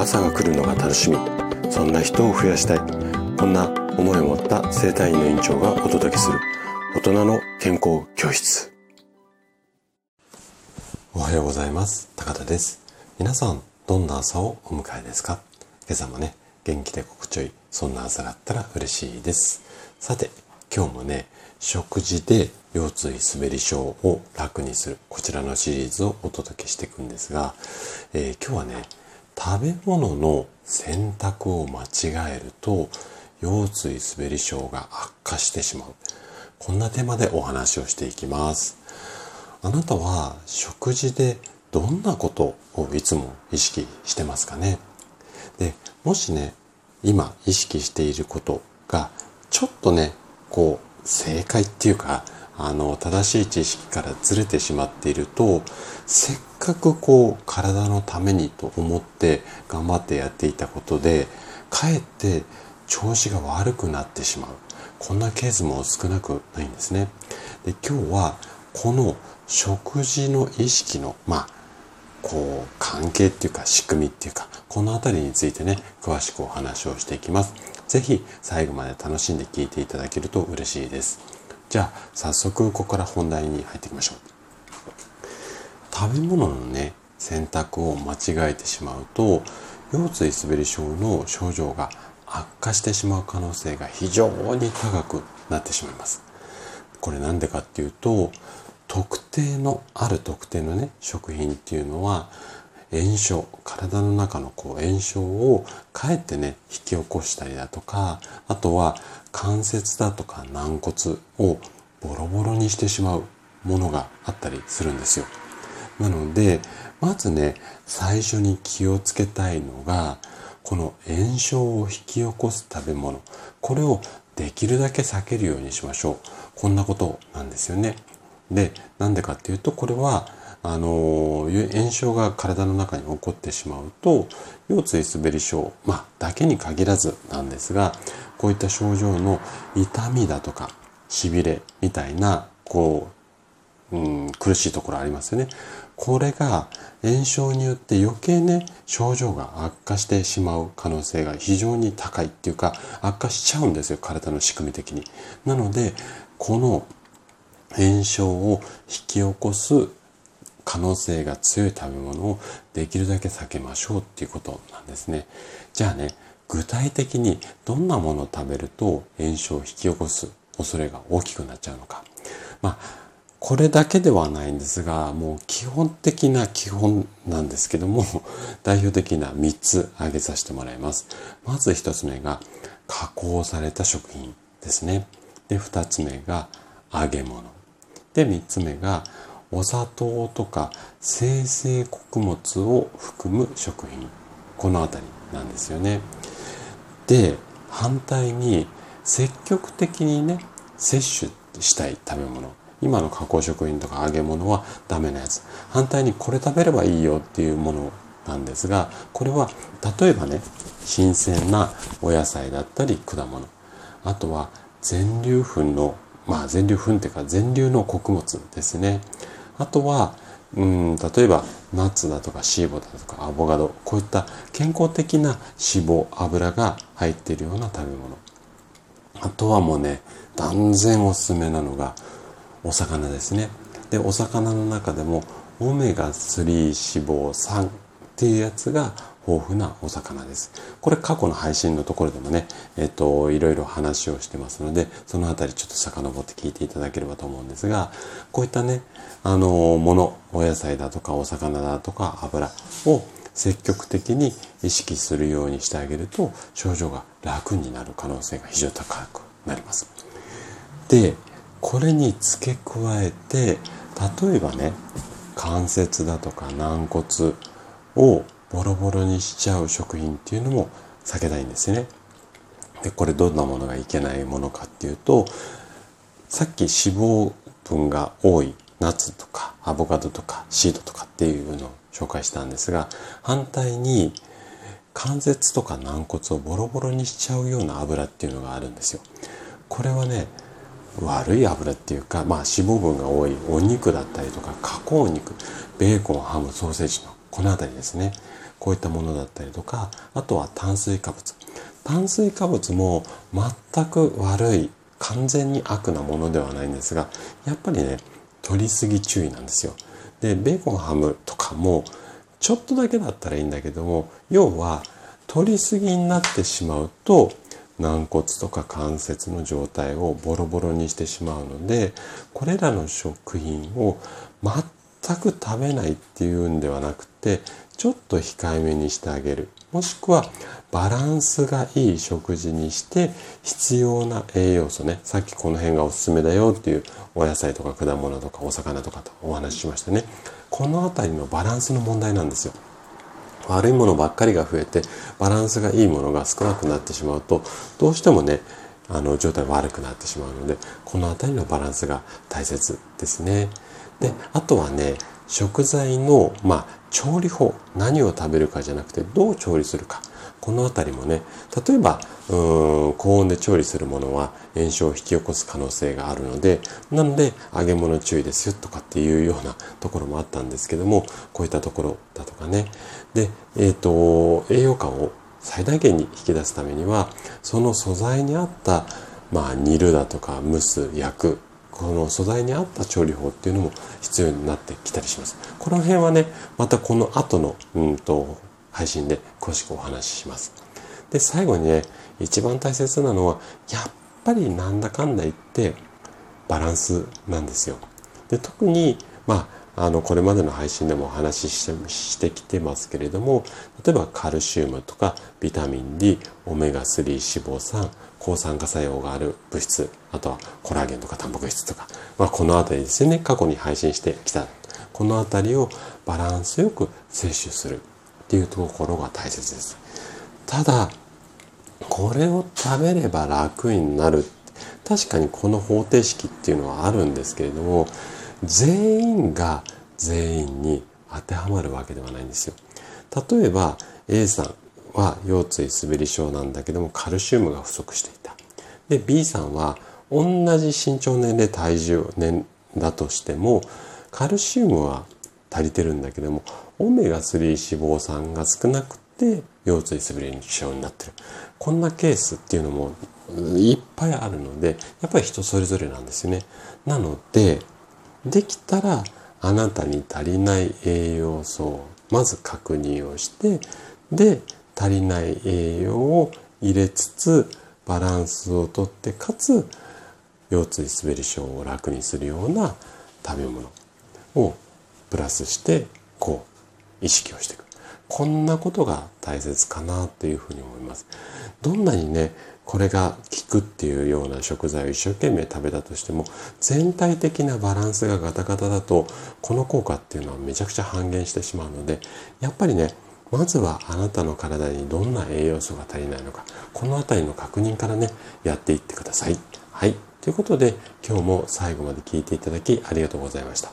朝が来るのが楽しみ。そんな人を増やしたい。こんな思いを持った生体院の院長がお届けする。大人の健康教室。おはようございます。高田です。皆さんどんな朝をお迎えですか？今朝もね元気で心地よいそんな朝があったら嬉しいです。さて今日もね食事で腰椎滑り症を楽にするこちらのシリーズをお届けしていくんですが、えー、今日はね食べ物の選択を間違えると腰椎滑り症が悪化してしまう。こんなテーマでお話をしていきます。あなたは食事でどんなことをいつも意識してますかね？でもしね今意識していることがちょっとねこう正解っていうか、あの、正しい知識からずれてしまっていると、せっかくこう、体のためにと思って頑張ってやっていたことで、かえって調子が悪くなってしまう。こんなケースも少なくないんですね。で、今日は、この食事の意識の、まあ、こう、関係っていうか仕組みっていうか、このあたりについてね、詳しくお話をしていきます。ぜひ最後まで楽しんで聞いていただけると嬉しいです。じゃあ早速ここから本題に入っていきましょう。食べ物のね、選択を間違えてしまうと、腰椎滑り症の症状が悪化してしまう可能性が非常に高くなってしまいます。これなんでかっていうと、特定の、ある特定のね、食品っていうのは、炎症体の中のこう炎症をかえってね引き起こしたりだとかあとは関節だとか軟骨をボロボロにしてしまうものがあったりするんですよ。なのでまずね最初に気をつけたいのがこの炎症を引き起こす食べ物これをできるだけ避けるようにしましょうこんなことなんですよね。でなんでかっていうとこれはあの炎症が体の中に起こってしまうと腰椎滑り症、まあ、だけに限らずなんですがこういった症状の痛みだとかしびれみたいなこう、うん、苦しいところありますよね。これが炎症によって余計ね症状が悪化してしまう可能性が非常に高いっていうか悪化しちゃうんですよ体の仕組み的に。なのでこの炎症を引き起こす可能性が強い食べ物をできるだけ避けましょうっていうことなんですね。じゃあね、具体的にどんなものを食べると炎症を引き起こす恐れが大きくなっちゃうのか。まあ、これだけではないんですが、もう基本的な基本なんですけども、代表的な3つ挙げさせてもらいます。まず1つ目が加工された食品ですね。で、2つ目が揚げ物。で、3つ目がお砂糖とか生成穀物を含む食品。この辺りなんですよね。で反対に積極的にね摂取したい食べ物。今の加工食品とか揚げ物はダメなやつ。反対にこれ食べればいいよっていうものなんですがこれは例えばね新鮮なお野菜だったり果物。あとは全粒粉のまあ全粒粉っていうか全粒の穀物ですね。あとは、うん、例えばナッツだとかシーボだとかアボカド、こういった健康的な脂肪、油が入っているような食べ物。あとはもうね、断然おすすめなのがお魚ですね。で、お魚の中でもオメガ3脂肪酸っていうやつが豊富なお魚です。これ過去の配信のところでもね、えっと、いろいろ話をしてますので、そのあたりちょっと遡って聞いていただければと思うんですが、こういったね、あの、もの、お野菜だとかお魚だとか油を積極的に意識するようにしてあげると、症状が楽になる可能性が非常に高くなります。で、これに付け加えて、例えばね、関節だとか軟骨をボロボロにしちゃう食品っていうのも避けたいんですね。で、これどんなものがいけないものかっていうと、さっき脂肪分が多いナッツとかアボカドとかシードとかっていうのを紹介したんですが、反対に関節とか軟骨をボロボロにしちゃうような油っていうのがあるんですよ。これはね、悪い油っていうか、まあ脂肪分が多いお肉だったりとか加工肉、ベーコン、ハム、ソーセージのこの辺りですね。こういったものだったりとか、あとは炭水化物。炭水化物も全く悪い、完全に悪なものではないんですが、やっぱりね、取りすぎ注意なんですよ。で、ベーコンハムとかも、ちょっとだけだったらいいんだけども、要は、取りすぎになってしまうと、軟骨とか関節の状態をボロボロにしてしまうのでこれらの食品を全く食べないっていうんではなくてちょっと控えめにしてあげる。もしくはバランスがいい食事にして必要な栄養素ねさっきこの辺がおすすめだよっていうお野菜とか果物とかお魚とかとお話ししましたね。この辺りのバランスの問題なんですよ。悪いものばっかりが増えてバランスがいいものが少なくなってしまうとどうしてもねあの状態悪くなってしまうのでこの辺りのバランスが大切ですね。であとはね食材の、まあ、調理法何を食べるかじゃなくてどう調理するかこの辺りもね例えばうーん高温で調理するものは炎症を引き起こす可能性があるのでなので揚げ物注意ですよとかっていうようなところもあったんですけどもこういったところだとかねで、えっ、ー、と栄養価を最大限に引き出すためにはその素材に合ったまあ煮るだとか蒸す焼くこの素材に合った調理法っていうのも必要になってきたりします。この辺はね、またこの後の、うんと、配信で詳しくお話しします。で、最後にね、一番大切なのは、やっぱりなんだかんだ言って、バランスなんですよ。で、特に、まあ、あの、これまでの配信でもお話ししてしてきてますけれども、例えばカルシウムとかビタミン D、オメガ3脂肪酸、抗酸化作用がある物質、あとはコラーゲンとかタンパク質とか、まあ、このあたりですね、過去に配信してきた、このあたりをバランスよく摂取するっていうところが大切です。ただ、これを食べれば楽になる。確かにこの方程式っていうのはあるんですけれども、全員が全員に当てはまるわけではないんですよ。例えば A さんは腰椎滑り症なんだけどもカルシウムが不足していた。で B さんは同じ身長年齢体重年だとしてもカルシウムは足りてるんだけどもオメガ3脂肪酸が少なくて腰椎滑り症になってる。こんなケースっていうのもいっぱいあるのでやっぱり人それぞれなんですよね。なのでできたらあなたに足りない栄養素をまず確認をしてで足りない栄養を入れつつバランスをとってかつ腰椎滑り症を楽にするような食べ物をプラスしてこう意識をしていくこんなことが大切かなというふうに思いますどんなにねこれが効くっていうような食材を一生懸命食べたとしても全体的なバランスがガタガタだとこの効果っていうのはめちゃくちゃ半減してしまうのでやっぱりねまずはあなたの体にどんな栄養素が足りないのかこの辺りの確認からねやっていってください。はいということで今日も最後まで聞いていただきありがとうございました。